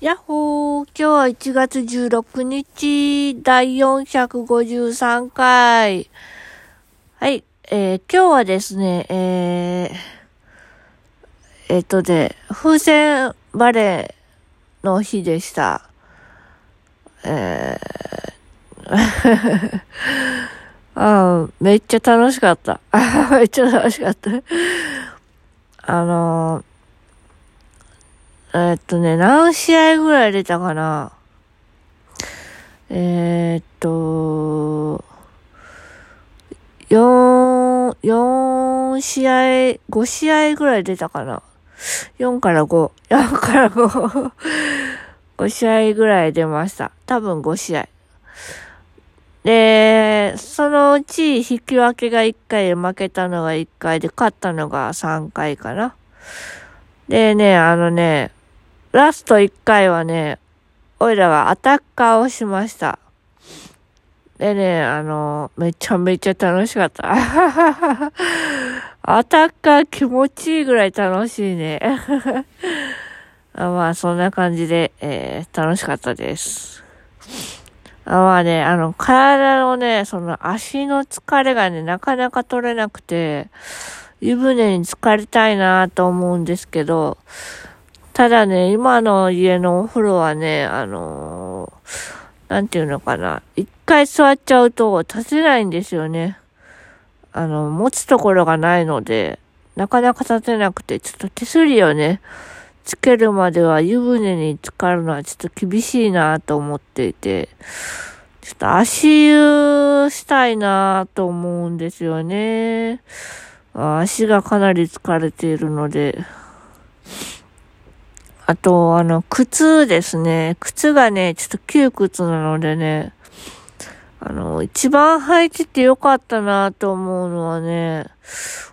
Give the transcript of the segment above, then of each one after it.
やっほー今日は1月16日、第453回。はい、えー、今日はですね、えー、えっ、ー、とで、風船バレーの日でした。えー、あめっちゃ楽しかった。めっちゃ楽しかった。あのーえ、っとね、何試合ぐらい出たかなえー、っと、4、4試合、5試合ぐらい出たかな ?4 から5、4から5、5試合ぐらい出ました。多分5試合。で、そのうち引き分けが1回で負けたのが1回で勝ったのが3回かな。でね、あのね、ラスト1回はね、おいらがアタッカーをしました。でね、あの、めちゃめちゃ楽しかった。アタッカー気持ちいいぐらい楽しいね。あまあ、そんな感じで、えー、楽しかったです。あまあね、あの、体のね、その足の疲れがね、なかなか取れなくて、湯船に浸かりたいなと思うんですけど、ただね、今の家のお風呂はね、あのー、なんていうのかな。一回座っちゃうと立てないんですよね。あの、持つところがないので、なかなか立てなくて、ちょっと手すりをね、つけるまでは湯船に浸かるのはちょっと厳しいなと思っていて、ちょっと足湯したいなと思うんですよね。足がかなり疲れているので、あと、あの、靴ですね。靴がね、ちょっと窮屈なのでね、あの、一番履いててよかったなと思うのはね、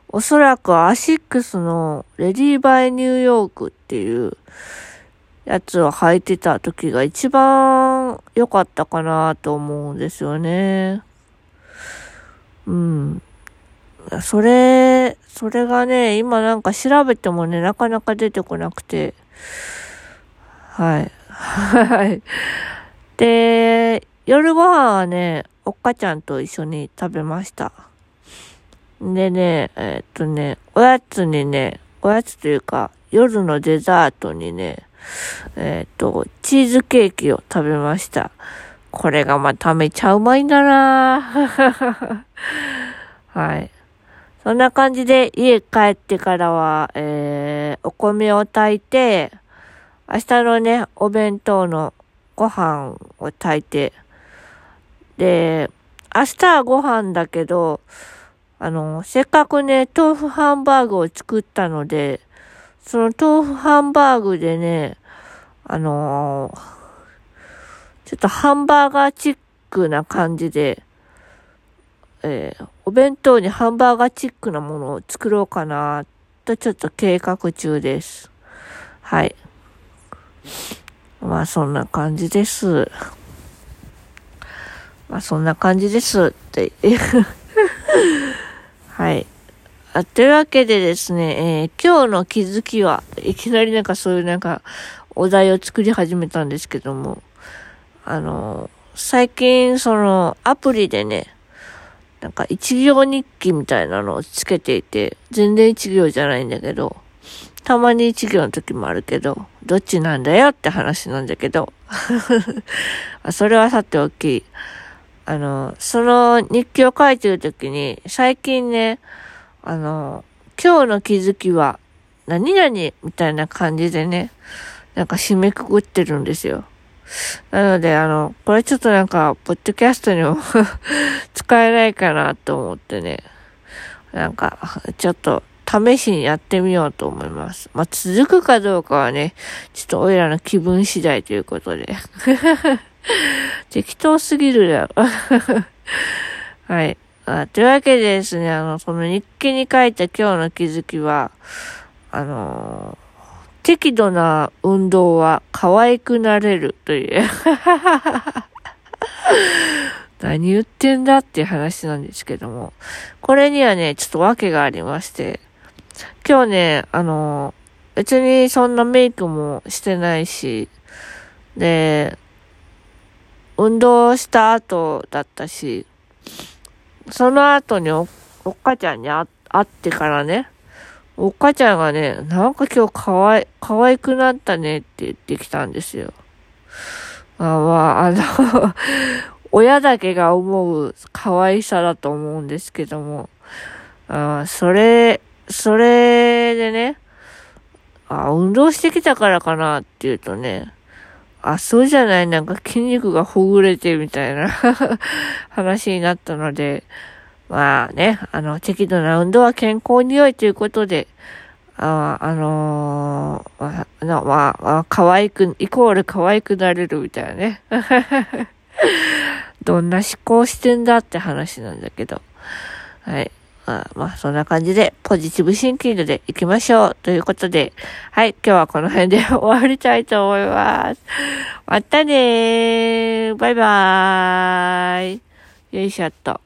おそらくアシックスのレディーバイニューヨークっていうやつを履いてた時が一番良かったかなと思うんですよね。うん。それ、それがね、今なんか調べてもね、なかなか出てこなくて、はい。はい。で、夜ご飯はね、おっかちゃんと一緒に食べました。でね、え、っとね、おやつにね、おやつというか、夜のデザートにね、え、っと、チーズケーキを食べました。これがまためちゃうまいんだな はい。そんな感じで家帰ってからは、えー、お米を炊いて、明日のね、お弁当のご飯を炊いて、で、明日はご飯だけど、あの、せっかくね、豆腐ハンバーグを作ったので、その豆腐ハンバーグでね、あのちょっとハンバーガーチックな感じで、えー、お弁当にハンバーガーチックなものを作ろうかな、とちょっと計画中です。はい。まあそんな感じです。まあそんな感じですって。はい。あというわけでですね、えー、今日の気づきはいきなりなんかそういうなんかお題を作り始めたんですけども、あの最近そのアプリでね、なんか一行日記みたいなのをつけていて、全然一行じゃないんだけど、たまに一行の時もあるけど、どっちなんだよって話なんだけど。それはさておき、あの、その日記を書いてる時に、最近ね、あの、今日の気づきは、何々みたいな感じでね、なんか締めくくってるんですよ。なので、あの、これちょっとなんか、ポッドキャストにも 使えないかなと思ってね、なんか、ちょっと試しにやってみようと思います。まあ、続くかどうかはね、ちょっとおいらの気分次第ということで。適当すぎるだろ。はい。あというわけでですね、あの、その日記に書いた今日の気づきは、あのー、適度な運動は可愛くなれるという。何言ってんだっていう話なんですけども、これにはね、ちょっと訳がありまして、今日ね、あの、別にそんなメイクもしてないし、で、運動した後だったし、その後にお、っかちゃんに会ってからね、おっかちゃんがね、なんか今日かわい、可愛くなったねって言ってきたんですよ。あまあ、あの 親だけが思う可愛さだと思うんですけども、あそれ、それでね、あ、運動してきたからかなって言うとね、あ、そうじゃない、なんか筋肉がほぐれてみたいな 話になったので、まあね、あの、適度な運動は健康に良いということで、ああのー、まあ、まあ、可愛く、イコール可愛くなれるみたいなね。どんな思考してんだって話なんだけど。はい。あまあ、そんな感じで、ポジティブシンキングで行きましょう。ということで、はい、今日はこの辺で終わりたいと思います。またねー。バイバーイ。よいしょっと。